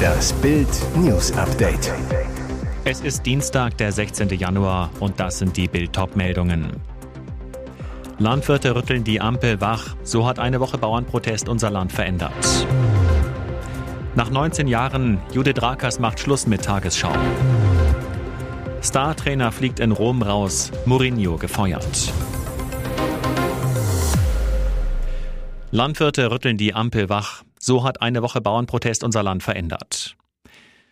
Das Bild News Update. Es ist Dienstag, der 16. Januar und das sind die Bild meldungen Landwirte rütteln die Ampel wach, so hat eine Woche Bauernprotest unser Land verändert. Nach 19 Jahren, Judith Rakers macht Schluss mit Tagesschau. Star-Trainer fliegt in Rom raus, Mourinho gefeuert. Landwirte rütteln die Ampel wach. So hat eine Woche Bauernprotest unser Land verändert.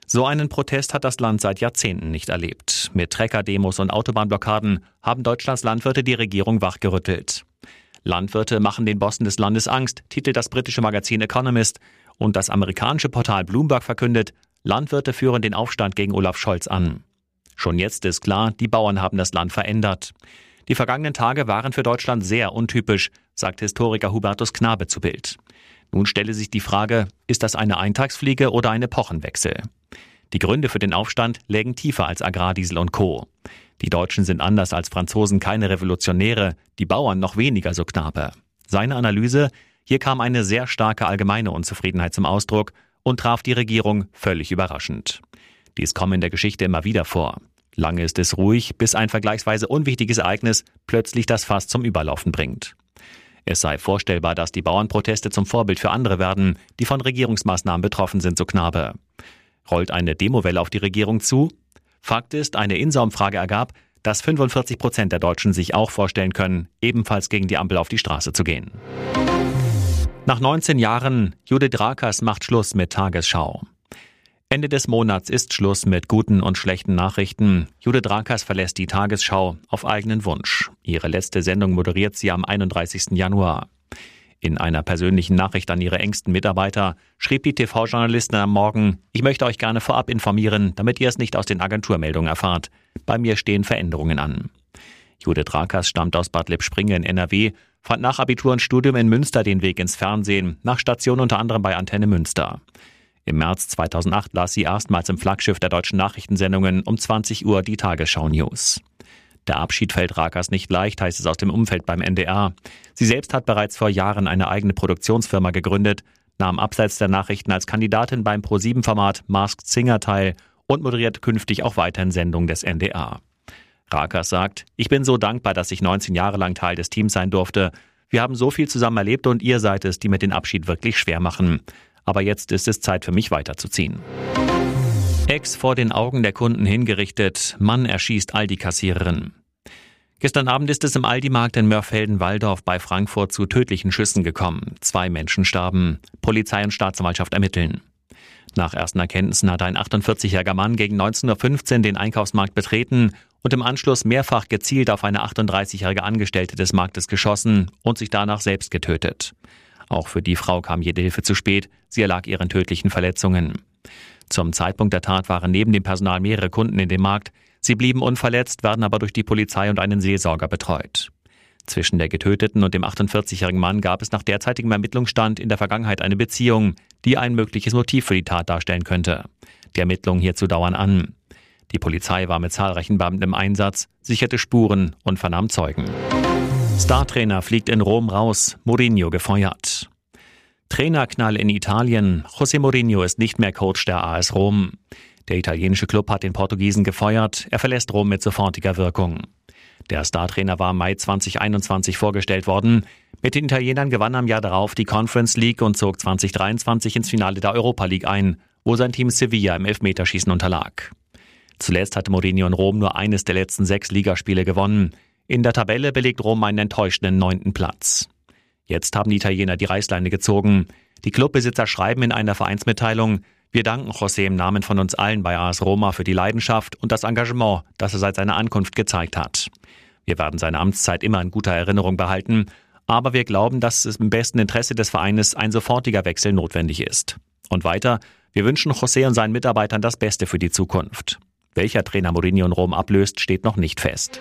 So einen Protest hat das Land seit Jahrzehnten nicht erlebt. Mit Trecker-Demos und Autobahnblockaden haben Deutschlands Landwirte die Regierung wachgerüttelt. Landwirte machen den Bossen des Landes Angst, titelt das britische Magazin Economist. Und das amerikanische Portal Bloomberg verkündet, Landwirte führen den Aufstand gegen Olaf Scholz an. Schon jetzt ist klar, die Bauern haben das Land verändert. Die vergangenen Tage waren für Deutschland sehr untypisch, sagt Historiker Hubertus Knabe zu Bild. Nun stelle sich die Frage, ist das eine Eintagsfliege oder ein Epochenwechsel? Die Gründe für den Aufstand lägen tiefer als Agrardiesel und Co. Die Deutschen sind anders als Franzosen keine Revolutionäre, die Bauern noch weniger, so Knabe. Seine Analyse, hier kam eine sehr starke allgemeine Unzufriedenheit zum Ausdruck und traf die Regierung völlig überraschend. Dies kommt in der Geschichte immer wieder vor. Lange ist es ruhig, bis ein vergleichsweise unwichtiges Ereignis plötzlich das Fass zum Überlaufen bringt. Es sei vorstellbar, dass die Bauernproteste zum Vorbild für andere werden, die von Regierungsmaßnahmen betroffen sind, so Knabe. Rollt eine Demowelle auf die Regierung zu? Fakt ist, eine Insa-Umfrage ergab, dass 45 Prozent der Deutschen sich auch vorstellen können, ebenfalls gegen die Ampel auf die Straße zu gehen. Nach 19 Jahren, Judith Rakers macht Schluss mit Tagesschau. Ende des Monats ist Schluss mit guten und schlechten Nachrichten. Judith Rakers verlässt die Tagesschau auf eigenen Wunsch. Ihre letzte Sendung moderiert sie am 31. Januar. In einer persönlichen Nachricht an ihre engsten Mitarbeiter schrieb die TV-Journalistin am Morgen, ich möchte euch gerne vorab informieren, damit ihr es nicht aus den Agenturmeldungen erfahrt. Bei mir stehen Veränderungen an. Judith Rakers stammt aus Bad Lippspringe in NRW, fand nach Abitur und Studium in Münster den Weg ins Fernsehen, nach Station unter anderem bei Antenne Münster. Im März 2008 las sie erstmals im Flaggschiff der deutschen Nachrichtensendungen um 20 Uhr die Tagesschau News. Der Abschied fällt Rakas nicht leicht, heißt es aus dem Umfeld beim NDR. Sie selbst hat bereits vor Jahren eine eigene Produktionsfirma gegründet, nahm abseits der Nachrichten als Kandidatin beim Pro7-Format Masked Singer teil und moderiert künftig auch weiterhin Sendungen des NDR. Rakas sagt, ich bin so dankbar, dass ich 19 Jahre lang Teil des Teams sein durfte. Wir haben so viel zusammen erlebt und ihr seid es, die mir den Abschied wirklich schwer machen. Aber jetzt ist es Zeit für mich weiterzuziehen. Ex vor den Augen der Kunden hingerichtet, Mann erschießt Aldi-Kassiererin. Gestern Abend ist es im Aldi-Markt in Mörfelden-Walldorf bei Frankfurt zu tödlichen Schüssen gekommen. Zwei Menschen starben. Polizei und Staatsanwaltschaft ermitteln. Nach ersten Erkenntnissen hat ein 48-jähriger Mann gegen 19.15 Uhr den Einkaufsmarkt betreten und im Anschluss mehrfach gezielt auf eine 38-jährige Angestellte des Marktes geschossen und sich danach selbst getötet. Auch für die Frau kam jede Hilfe zu spät. Sie erlag ihren tödlichen Verletzungen. Zum Zeitpunkt der Tat waren neben dem Personal mehrere Kunden in dem Markt. Sie blieben unverletzt, werden aber durch die Polizei und einen Seelsorger betreut. Zwischen der Getöteten und dem 48-jährigen Mann gab es nach derzeitigem Ermittlungsstand in der Vergangenheit eine Beziehung, die ein mögliches Motiv für die Tat darstellen könnte. Die Ermittlungen hierzu dauern an. Die Polizei war mit zahlreichen Beamten im Einsatz, sicherte Spuren und vernahm Zeugen. Startrainer fliegt in Rom raus, Mourinho gefeuert. Trainerknall in Italien. José Mourinho ist nicht mehr Coach der AS Rom. Der italienische Club hat den Portugiesen gefeuert. Er verlässt Rom mit sofortiger Wirkung. Der Startrainer war Mai 2021 vorgestellt worden. Mit den Italienern gewann er im Jahr darauf die Conference League und zog 2023 ins Finale der Europa League ein, wo sein Team Sevilla im Elfmeterschießen unterlag. Zuletzt hatte Mourinho in Rom nur eines der letzten sechs Ligaspiele gewonnen. In der Tabelle belegt Rom einen enttäuschenden neunten Platz. Jetzt haben die Italiener die Reißleine gezogen. Die Clubbesitzer schreiben in einer Vereinsmitteilung, wir danken José im Namen von uns allen bei AS Roma für die Leidenschaft und das Engagement, das er seit seiner Ankunft gezeigt hat. Wir werden seine Amtszeit immer in guter Erinnerung behalten, aber wir glauben, dass es im besten Interesse des Vereines ein sofortiger Wechsel notwendig ist. Und weiter, wir wünschen José und seinen Mitarbeitern das Beste für die Zukunft. Welcher Trainer Mourinho in Rom ablöst, steht noch nicht fest.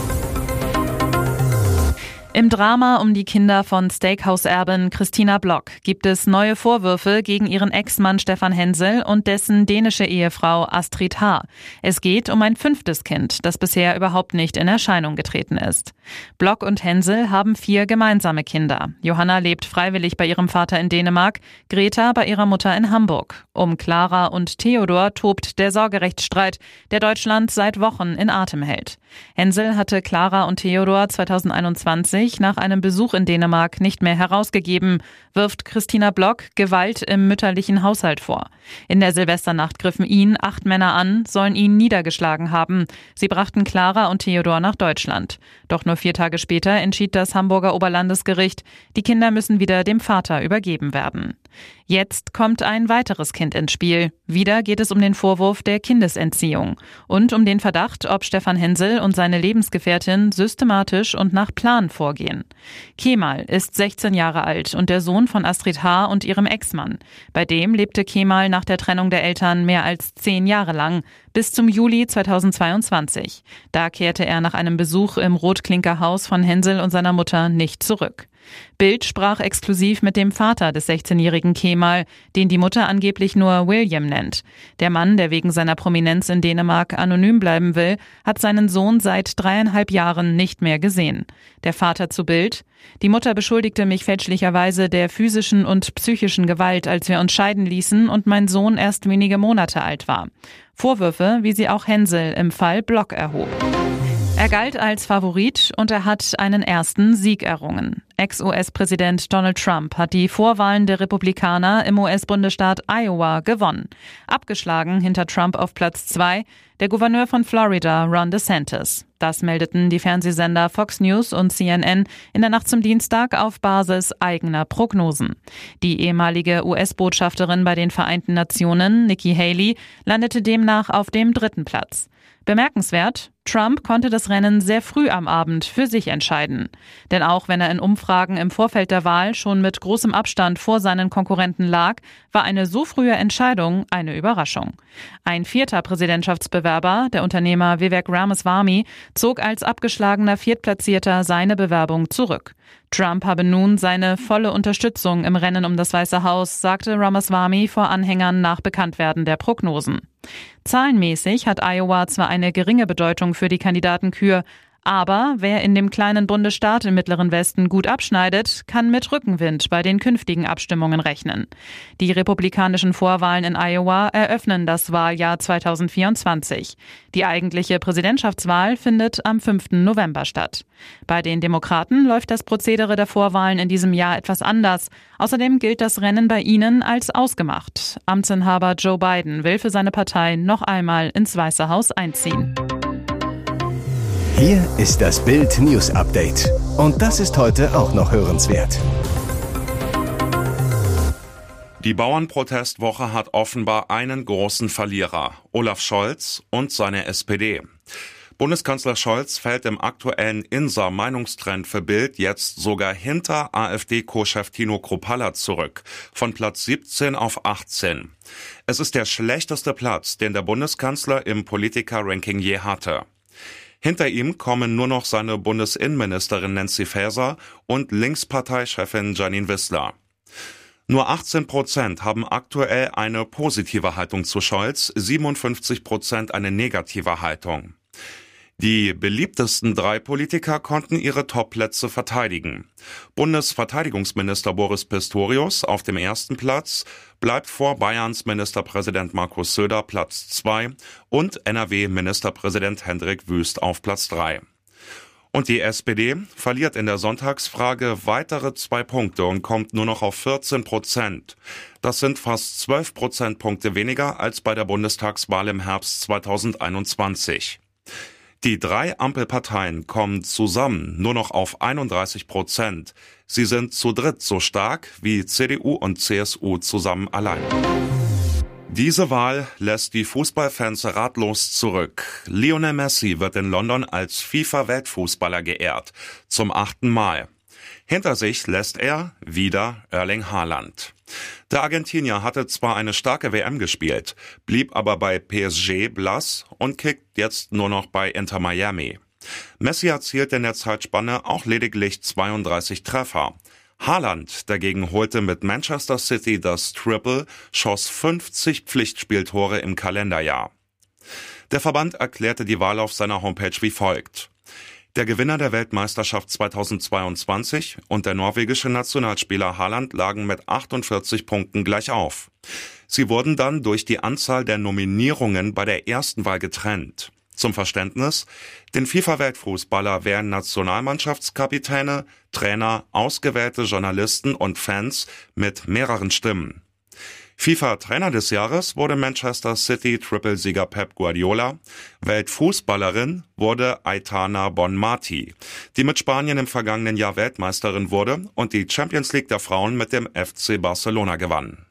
Im Drama um die Kinder von Steakhouse-Erbin Christina Block gibt es neue Vorwürfe gegen ihren Ex-Mann Stefan Hensel und dessen dänische Ehefrau Astrid H. Es geht um ein fünftes Kind, das bisher überhaupt nicht in Erscheinung getreten ist. Block und Hänsel haben vier gemeinsame Kinder. Johanna lebt freiwillig bei ihrem Vater in Dänemark, Greta bei ihrer Mutter in Hamburg. Um Clara und Theodor tobt der Sorgerechtsstreit, der Deutschland seit Wochen in Atem hält. Hänsel hatte Clara und Theodor 2021 nach einem Besuch in Dänemark nicht mehr herausgegeben, wirft Christina Block Gewalt im mütterlichen Haushalt vor. In der Silvesternacht griffen ihn acht Männer an, sollen ihn niedergeschlagen haben. Sie brachten Clara und Theodor nach Deutschland. Doch nur vier Tage später entschied das Hamburger Oberlandesgericht, die Kinder müssen wieder dem Vater übergeben werden. Jetzt kommt ein weiteres Kind ins Spiel. Wieder geht es um den Vorwurf der Kindesentziehung und um den Verdacht, ob Stefan Hensel und seine Lebensgefährtin systematisch und nach Plan vorgehen. Kemal ist 16 Jahre alt und der Sohn von Astrid H. und ihrem Ex-Mann. Bei dem lebte Kemal nach der Trennung der Eltern mehr als zehn Jahre lang, bis zum Juli 2022. Da kehrte er nach einem Besuch im Rotklinkerhaus von Hensel und seiner Mutter nicht zurück. Bild sprach exklusiv mit dem Vater des 16-jährigen Kemal, den die Mutter angeblich nur William nennt. Der Mann, der wegen seiner Prominenz in Dänemark anonym bleiben will, hat seinen Sohn seit dreieinhalb Jahren nicht mehr gesehen. Der Vater zu Bild. Die Mutter beschuldigte mich fälschlicherweise der physischen und psychischen Gewalt, als wir uns scheiden ließen und mein Sohn erst wenige Monate alt war. Vorwürfe, wie sie auch Hänsel im Fall Block erhob. Er galt als Favorit und er hat einen ersten Sieg errungen. Ex-US-Präsident Donald Trump hat die Vorwahlen der Republikaner im US-Bundesstaat Iowa gewonnen. Abgeschlagen hinter Trump auf Platz zwei der Gouverneur von Florida, Ron DeSantis. Das meldeten die Fernsehsender Fox News und CNN in der Nacht zum Dienstag auf Basis eigener Prognosen. Die ehemalige US-Botschafterin bei den Vereinten Nationen, Nikki Haley, landete demnach auf dem dritten Platz. Bemerkenswert, Trump konnte das Rennen sehr früh am Abend für sich entscheiden. Denn auch wenn er in Umfragen im Vorfeld der Wahl schon mit großem Abstand vor seinen Konkurrenten lag, war eine so frühe Entscheidung eine Überraschung. Ein vierter Präsidentschaftsbewerber, der Unternehmer Vivek Ramaswamy, zog als abgeschlagener Viertplatzierter seine Bewerbung zurück. Trump habe nun seine volle Unterstützung im Rennen um das Weiße Haus, sagte Ramaswamy vor Anhängern nach Bekanntwerden der Prognosen. Zahlenmäßig hat Iowa zwar eine geringe Bedeutung für die Kandidatenkür, aber wer in dem kleinen Bundesstaat im Mittleren Westen gut abschneidet, kann mit Rückenwind bei den künftigen Abstimmungen rechnen. Die republikanischen Vorwahlen in Iowa eröffnen das Wahljahr 2024. Die eigentliche Präsidentschaftswahl findet am 5. November statt. Bei den Demokraten läuft das Prozedere der Vorwahlen in diesem Jahr etwas anders. Außerdem gilt das Rennen bei ihnen als ausgemacht. Amtsinhaber Joe Biden will für seine Partei noch einmal ins Weiße Haus einziehen. Hier ist das Bild News Update. Und das ist heute auch noch hörenswert. Die Bauernprotestwoche hat offenbar einen großen Verlierer, Olaf Scholz und seine SPD. Bundeskanzler Scholz fällt im aktuellen INSA-Meinungstrend für Bild jetzt sogar hinter AfD-Co-Chef Tino Kropalla zurück, von Platz 17 auf 18. Es ist der schlechteste Platz, den der Bundeskanzler im Politiker-Ranking je hatte. Hinter ihm kommen nur noch seine Bundesinnenministerin Nancy Faeser und Linksparteichefin Janine Wissler. Nur 18 Prozent haben aktuell eine positive Haltung zu Scholz, 57 Prozent eine negative Haltung. Die beliebtesten drei Politiker konnten ihre Topplätze verteidigen. Bundesverteidigungsminister Boris Pistorius auf dem ersten Platz bleibt vor Bayerns Ministerpräsident Markus Söder Platz zwei und NRW-Ministerpräsident Hendrik Wüst auf Platz drei. Und die SPD verliert in der Sonntagsfrage weitere zwei Punkte und kommt nur noch auf 14 Prozent. Das sind fast 12 Prozentpunkte weniger als bei der Bundestagswahl im Herbst 2021. Die drei Ampelparteien kommen zusammen nur noch auf 31 Prozent. Sie sind zu dritt so stark wie CDU und CSU zusammen allein. Diese Wahl lässt die Fußballfans ratlos zurück. Lionel Messi wird in London als FIFA-Weltfußballer geehrt. Zum achten Mal. Hinter sich lässt er wieder Erling Haaland. Der Argentinier hatte zwar eine starke WM gespielt, blieb aber bei PSG blass und kickt jetzt nur noch bei Inter Miami. Messi erzielte in der Zeitspanne auch lediglich 32 Treffer. Haaland dagegen holte mit Manchester City das Triple, schoss 50 Pflichtspieltore im Kalenderjahr. Der Verband erklärte die Wahl auf seiner Homepage wie folgt. Der Gewinner der Weltmeisterschaft 2022 und der norwegische Nationalspieler Haaland lagen mit 48 Punkten gleich auf. Sie wurden dann durch die Anzahl der Nominierungen bei der ersten Wahl getrennt. Zum Verständnis, den FIFA-Weltfußballer wählen Nationalmannschaftskapitäne, Trainer, ausgewählte Journalisten und Fans mit mehreren Stimmen. FIFA-Trainer des Jahres wurde Manchester City Triple-Sieger Pep Guardiola. Weltfußballerin wurde Aitana Bonmati, die mit Spanien im vergangenen Jahr Weltmeisterin wurde und die Champions League der Frauen mit dem FC Barcelona gewann.